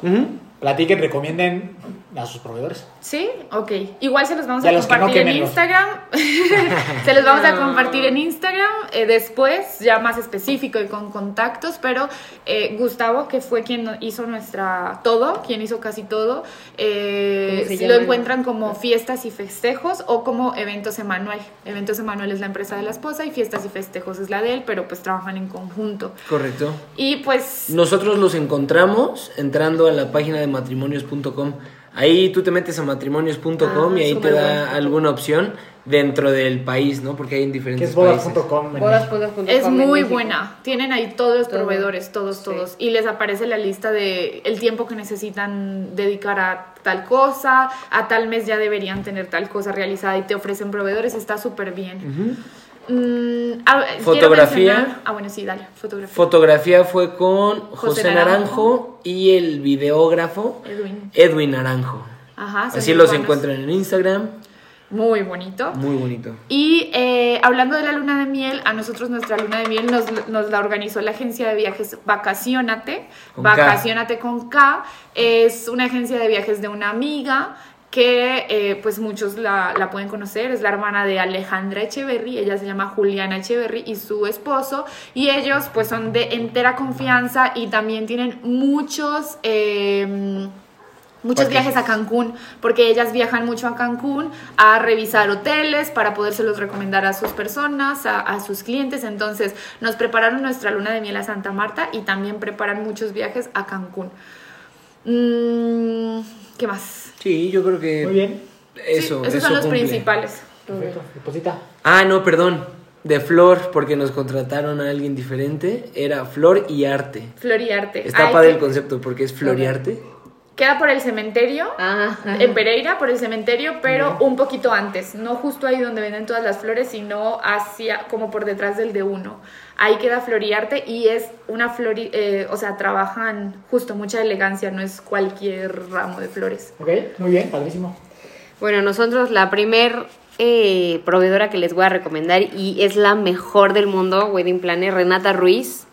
Platiquen, recomienden a sus proveedores. Sí, ok. Igual se los vamos a a los que no, compartir en. Instagram. <laughs> se los vamos a compartir en Instagram eh, después, ya más específico y con contactos. Pero eh, Gustavo, que fue quien hizo nuestra todo, quien hizo casi todo, eh, ¿Cómo se si lo encuentran como fiestas y festejos o como eventos Emanuel. Eventos Emanuel es la empresa de la esposa y fiestas y festejos es la de él, pero pues trabajan en conjunto. Correcto. Y pues Nosotros los encontramos entrando a la página de matrimonios.com. Ahí tú te metes a matrimonios.com Ah, y ahí te da alguna opción dentro del país, ¿no? Porque hay en diferentes es países. en Es muy buena. Tienen ahí todos los Todo. proveedores, todos, Sí. todos. Y les aparece la lista de el tiempo que necesitan dedicar a tal cosa, a tal mes ya deberían tener tal cosa realizada y te ofrecen proveedores. Está súper bien. Mm, ah, Fotografía. Ah, bueno, sí, dale. Fotografía. Fotografía fue con José, José Naranjo. Naranjo. y el videógrafo Edwin. Edwin Naranjo. Ajá. Así los buenos. encuentran en Instagram. Muy bonito. Muy bonito. Y eh, hablando de la luna de miel, a nosotros nuestra luna de miel nos, nos la organizó la agencia de viajes Vacacionate. Con K. Vacacionate con K. Es una agencia de viajes de una amiga que eh, pues muchos la, la pueden conocer, es la hermana de Alejandra Echeverry, ella se llama Juliana Echeverry y su esposo, y ellos pues son de entera confianza y también tienen muchos... eh, Muchos viajes a Cancún, porque ellas viajan mucho a Cancún a revisar hoteles para podérselos recomendar a sus personas, a, a sus clientes. Entonces, nos prepararon nuestra luna de miel a Santa Marta y también preparan muchos viajes a Cancún. Mm, ¿Qué más? Sí, yo creo que Muy bien. eso. Sí, esos eso son los cumple. principales. Perfecto. Deposita. Ah, no, perdón. De Flor, porque nos contrataron a alguien diferente. Era Flor y Arte. Floriarte. Está Ay, padre el concepto porque es Flor y Arte. Queda por el cementerio. Ah, En Pereira, por el cementerio, pero un poquito antes, no justo ahí donde venden todas las flores, sino hacia, como por detrás del de uno. Ahí queda Floriarte y es una flori, eh, o sea, trabajan justo mucha elegancia, no es cualquier ramo de flores. Ok, muy bien, padrísimo. Bueno, nosotros la primer eh, proveedora que les voy a recomendar y es la mejor del mundo, Wedding Planner, Renata Ruiz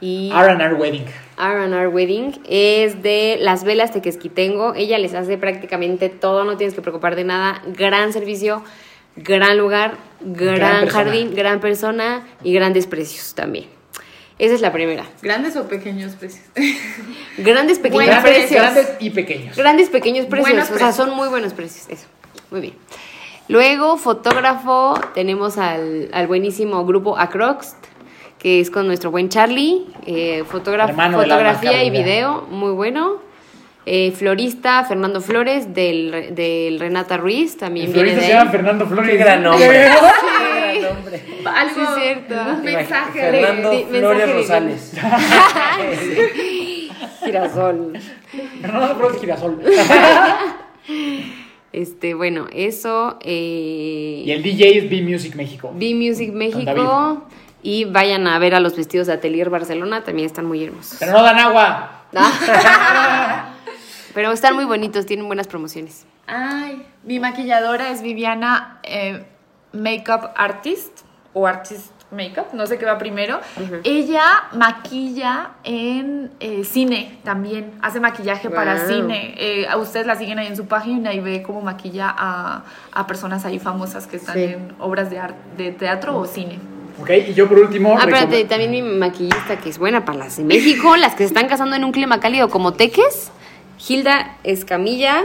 y R&R Wedding. R&R Wedding, es de Las Velas Tequesquitengo. Ella les hace prácticamente todo, no tienes que preocupar de nada. Gran servicio, gran lugar, gran, Gran persona. jardín, gran persona y grandes precios también. Esa es la primera. ¿Grandes o pequeños precios? <laughs> Grandes pequeños Buenos precios. grandes y pequeños. Grandes pequeños precios, Buenos o sea, precios. son muy buenos precios, eso. Muy bien. Luego, fotógrafo, tenemos al, al buenísimo grupo Acrox, que es con nuestro buen Charlie, eh, fotografía y video, muy bueno. Eh, florista, Fernando Flores, del, Re- del Renata Ruiz, también El viene florista de se llama. Fernando Flores. Qué gran nombre. ¿Qué? Algo, Sí, cierto. un mensaje Fernando de- Flores de- Rosales. <laughs> <laughs> Girasol. Fernando Flores Girasol. Este, bueno, eso. Eh, Y el DJ es B-Music México. B Music David. México. Y vayan a ver a los vestidos de Atelier Barcelona, también están muy hermosos. Pero no dan agua. <laughs> Pero están muy bonitos, tienen buenas promociones. Ay, mi maquilladora es Viviana eh, Makeup Artist o Artist Makeup, no sé qué va primero. Ella maquilla en eh, cine también, hace maquillaje para cine. Eh, a ustedes la siguen ahí en su página y ve cómo maquilla a, a personas ahí famosas que están Sí. en obras de, ar- de teatro o cine. Ok, y yo por último. Ah, espérate, recom- también mi maquillista que es buena para las de México, <laughs> las que se están casando en un clima cálido como Teques. Hilda Escamilla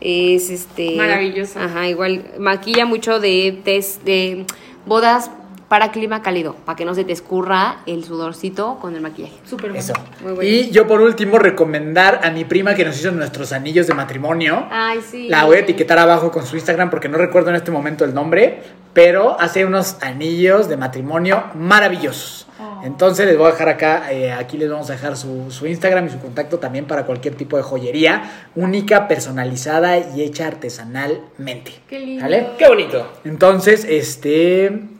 es este. Maravillosa. Ajá, igual maquilla mucho de test de bodas para clima cálido, para que no se te escurra el sudorcito con el maquillaje. Súper bueno. Eso. Muy bueno. Y yo por último recomendar a mi prima que nos hizo nuestros anillos de matrimonio. Ay, sí. La voy a etiquetar abajo con su Instagram porque no recuerdo en este momento el nombre, pero hace unos anillos de matrimonio maravillosos. Oh. Entonces les voy a dejar acá, eh, aquí les vamos a dejar su, su Instagram y su contacto también para cualquier tipo de joyería única, personalizada y hecha artesanalmente. Qué lindo. ¿Vale? Qué bonito. Entonces, este,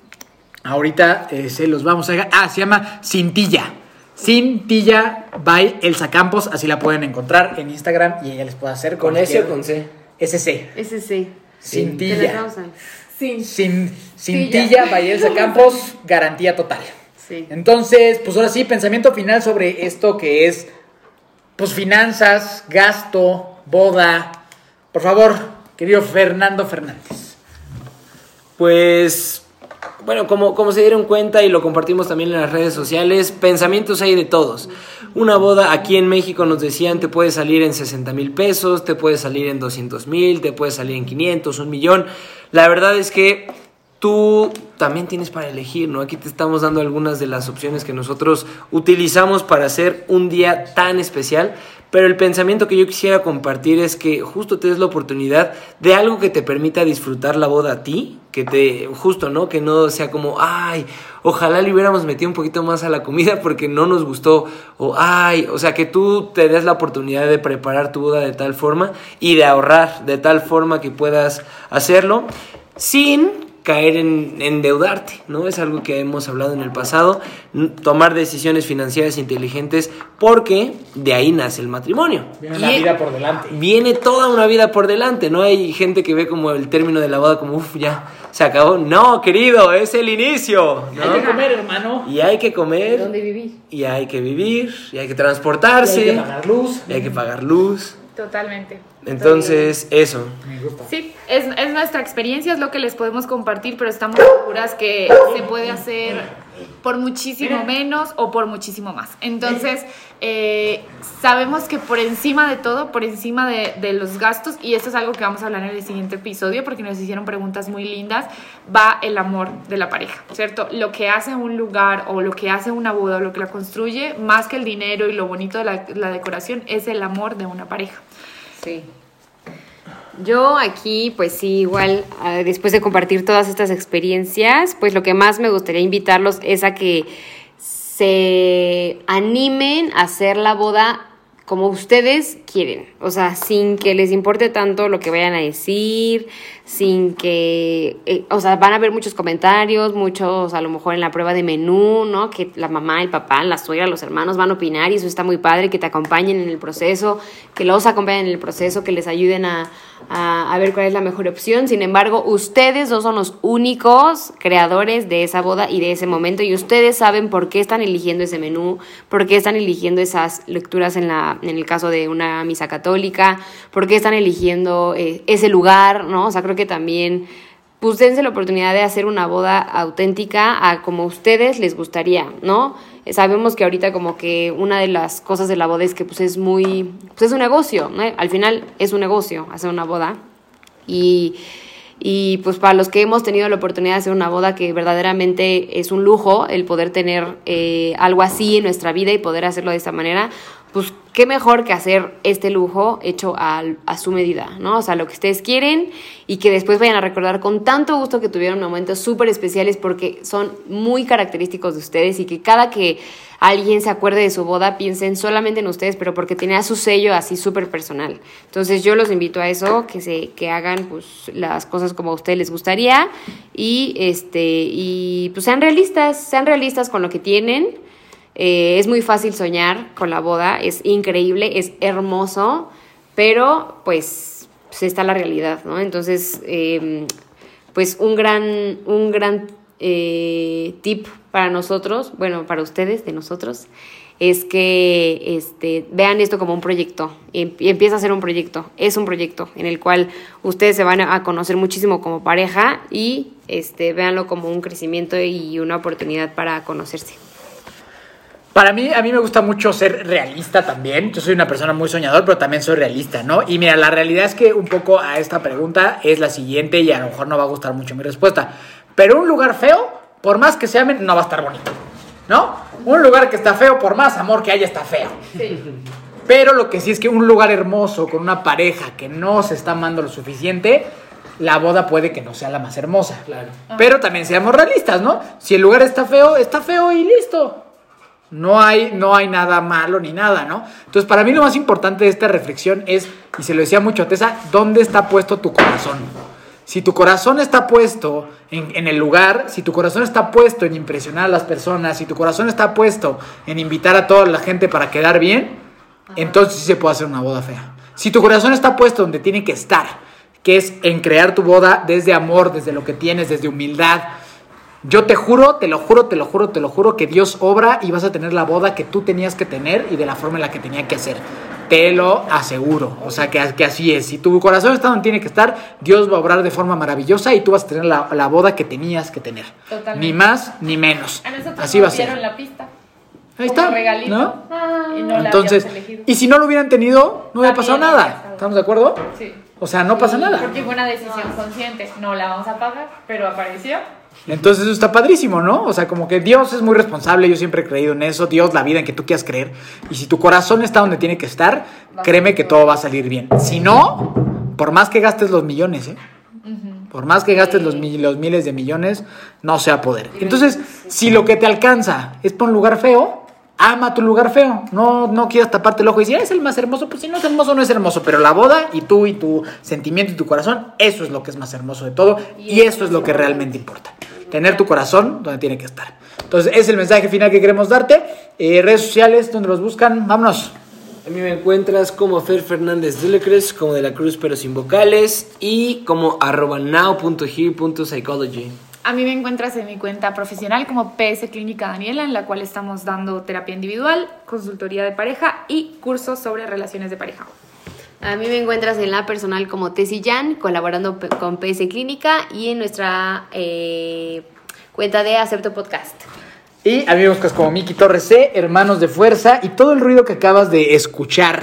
ahorita eh, se los vamos a... Ah, se llama Cintilla. Cintilla by Elsa Campos, así la pueden encontrar en Instagram y ella les puede hacer ¿Con S o con C? SC. Te Cintilla. Sí. Cintilla by Elsa <laughs> Campos, garantía total. Sí. Entonces, pues ahora sí, pensamiento final sobre esto que es pues finanzas, gasto, boda. Por favor, querido Fernando Fernández. Pues, bueno, como, como se dieron cuenta y lo compartimos también en las redes sociales, pensamientos hay de todos. Una boda aquí en México nos decían te puede salir en 60 mil pesos, te puede salir en 200 mil, te puede salir en 500, un millón. La verdad es que tú también tienes para elegir, ¿no? Aquí te estamos dando algunas de las opciones que nosotros utilizamos para hacer un día tan especial. Pero el pensamiento que yo quisiera compartir es que justo te des la oportunidad de algo que te permita disfrutar la boda a ti, que te, justo, ¿no? Que no sea como, ay, ojalá le hubiéramos metido un poquito más a la comida porque no nos gustó, o ay, o sea, que tú te des la oportunidad de preparar tu boda de tal forma y de ahorrar de tal forma que puedas hacerlo sin caer en endeudarte, ¿no? Es algo que hemos hablado en el pasado, tomar decisiones financieras inteligentes porque de ahí nace el matrimonio. Viene una vida por delante. Viene toda una vida por delante, ¿no? Hay gente que ve como el término de la boda como, uff, ya, se acabó. No, querido, es el inicio, ¿no? Hay que comer, hermano. Y hay que comer, ¿Dónde vivir? y hay que vivir, y hay que Y transportarse, hay que pagar luz. y hay que pagar luz. Totalmente. Entonces, eso. Me gusta. Sí, es, es nuestra experiencia, es lo que les podemos compartir, pero estamos seguras que se puede hacer por muchísimo menos o por muchísimo más. Entonces, eh, sabemos que por encima de todo, por encima de, de los gastos, y esto es algo que vamos a hablar en el siguiente episodio, porque nos hicieron preguntas muy lindas, va el amor de la pareja, ¿cierto? Lo que hace un lugar o lo que hace una boda o lo que la construye, más que el dinero y lo bonito de la, la decoración, es el amor de una pareja. Sí. Yo aquí, pues sí, igual, ah, después de compartir todas estas experiencias, pues lo que más me gustaría invitarlos es a que se animen a hacer la boda como ustedes quieren, o sea, sin que les importe tanto lo que vayan a decir, sin que, eh, o sea, van a haber muchos comentarios, muchos a lo mejor en la prueba de menú, ¿no? Que la mamá, el papá, la suegra, los hermanos van a opinar y eso está muy padre, que te acompañen en el proceso, que los acompañen en el proceso, que les ayuden a, a, a ver cuál es la mejor opción. Sin embargo, ustedes no son los únicos creadores de esa boda y de ese momento y ustedes saben por qué están eligiendo ese menú, por qué están eligiendo esas lecturas en, la, en el caso de una misa católica, por qué están eligiendo eh, ese lugar, ¿no? O sea, creo que también pues dense la oportunidad de hacer una boda auténtica a como ustedes les gustaría, ¿no? Sabemos que ahorita como que una de las cosas de la boda es que pues es muy, pues es un negocio, ¿no? Al final es un negocio hacer una boda y, y pues para los que hemos tenido la oportunidad de hacer una boda que verdaderamente es un lujo el poder tener eh, algo así en nuestra vida y poder hacerlo de esta manera, pues qué mejor que hacer este lujo hecho a, su medida, ¿no? O sea, lo que ustedes quieren y que después vayan a recordar con tanto gusto que tuvieron momentos súper especiales porque son muy característicos de ustedes y que cada que alguien se acuerde de su boda piensen solamente en ustedes, pero porque tenía su sello así súper personal. Entonces yo los invito a eso, que se que hagan pues las cosas como a ustedes les gustaría y este y pues sean realistas, sean realistas con lo que tienen. Eh, es muy fácil soñar con la boda, es increíble, es hermoso, pero pues, pues está la realidad, ¿no? Entonces, eh, pues un gran, un gran eh, tip para nosotros, bueno, para ustedes, de nosotros, es que este, vean esto como un proyecto y y empieza a ser un proyecto, es un proyecto en el cual ustedes se van a conocer muchísimo como pareja y este, véanlo como un crecimiento y una oportunidad para conocerse. Para mí, a mí me gusta mucho ser realista también. Yo soy una persona muy soñador, pero también soy realista, ¿no? Y mira, la realidad es que un poco a esta pregunta es la siguiente y a lo mejor no va a gustar mucho mi respuesta. Pero un lugar feo, por más que se amen, no va a estar bonito, ¿no? Un lugar que está feo, por más amor que haya, está feo. Pero lo que sí es que un lugar hermoso con una pareja que no se está amando lo suficiente, la boda puede que no sea la más hermosa. Claro. Pero también seamos realistas, ¿no? Si el lugar está feo, está feo y listo. No hay, no hay nada malo ni nada, ¿no? Entonces, para mí lo más importante de esta reflexión es, y se lo decía mucho a Tessa, ¿dónde está puesto tu corazón? Si tu corazón está puesto en, en el lugar, si tu corazón está puesto en impresionar a las personas, si tu corazón está puesto en invitar a toda la gente para quedar bien, entonces sí se puede hacer una boda fea. Si tu corazón está puesto donde tiene que estar, que es en crear tu boda desde amor, desde lo que tienes, desde humildad, Yo te juro, te lo juro, te lo juro, te lo juro que Dios obra y vas a tener la boda que tú tenías que tener y de la forma en la que tenía que hacer. Te lo aseguro. O sea, que, que así es. Si tu corazón está donde tiene que estar, Dios va a obrar de forma maravillosa y tú vas a tener la, la boda que tenías que tener. Totalmente. Ni más ni menos. A nosotros Así nos va a ser. la pista. Ahí está. regalito. ¿no? Y no Entonces, y si no lo hubieran tenido, no hubiera pasado nada. pasado. ¿Estamos de acuerdo? Sí. O sea, no pasa nada. Porque fue una decisión consciente. No la vamos a pagar, pero apareció. Entonces eso está padrísimo, ¿no? O sea, como que Dios es muy responsable, yo siempre he creído en eso, Dios, la vida en que tú quieras creer. Y si tu corazón está donde tiene que estar, créeme que todo. va a salir bien. Si no, por más que gastes los millones, ¿eh? Por más que gastes los, los miles de millones, no se va a poder. Entonces, si lo que te alcanza es por un lugar feo, ama tu lugar feo. No, no quieras taparte el ojo y decir, "Ah, es el más hermoso. Pues si no es hermoso, no es hermoso. Pero la boda y tú y tu sentimiento y tu corazón, eso es lo que es más hermoso de todo. Y eso es lo que realmente importa. Tener tu corazón donde tiene que estar. Entonces, ese es el mensaje final que queremos darte. Eh, redes sociales, donde los buscan. Vámonos. A mí me encuentras como Fer Fernández de la Cruz, como de la Cruz pero sin vocales y como arroba now.here.psychology. A mí me encuentras en mi cuenta profesional como PS Clínica Daniela, en la cual estamos dando terapia individual, consultoría de pareja y cursos sobre relaciones de pareja. A mí me encuentras en la personal como Tessy Jan, colaborando con PS Clínica y en nuestra eh, cuenta de Acepto Podcast. Y a mí me buscas como Miki Torres C, Hermanos de Fuerza, y todo el ruido que acabas de escuchar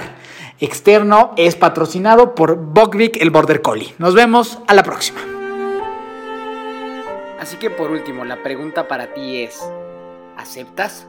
externo es patrocinado por Bogvik el Border Collie. Nos vemos a la próxima. Así que por último, la pregunta para ti es, ¿aceptas?